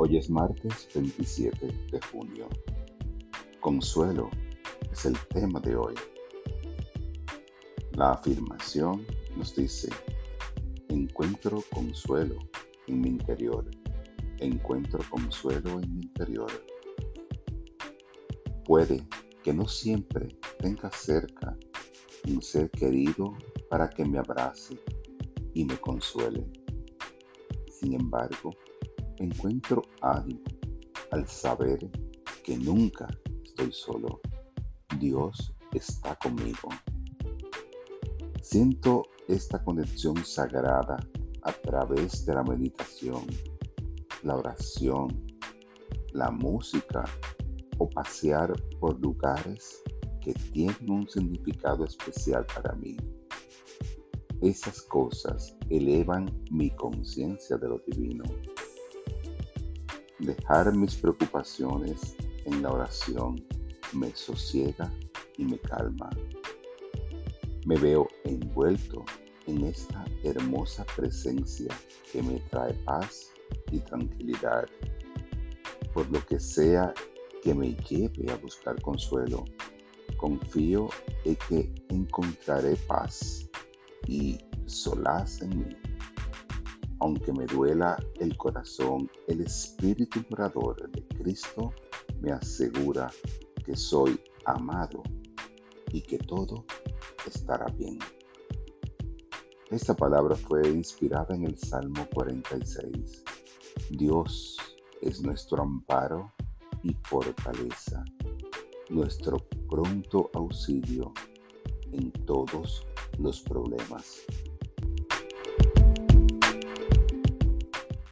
Hoy es martes 27 de junio. Consuelo es el tema de hoy. La afirmación nos dice, encuentro consuelo en mi interior, encuentro consuelo en mi interior. Puede que no siempre tenga cerca un ser querido para que me abrace y me consuele. Sin embargo, encuentro ánimo al saber que nunca estoy solo. Dios está conmigo. Siento esta conexión sagrada a través de la meditación, la oración, la música o pasear por lugares que tienen un significado especial para mí. Esas cosas elevan mi conciencia de lo divino. Dejar mis preocupaciones en la oración me sosiega y me calma. Me veo envuelto en esta hermosa presencia que me trae paz y tranquilidad. Por lo que sea que me lleve a buscar consuelo, confío en que encontraré paz y solaz en mí. Aunque me duela el corazón, el Espíritu morador de Cristo me asegura que soy amado y que todo estará bien. Esta palabra fue inspirada en el Salmo 46. Dios es nuestro amparo y fortaleza, nuestro pronto auxilio en todos los problemas.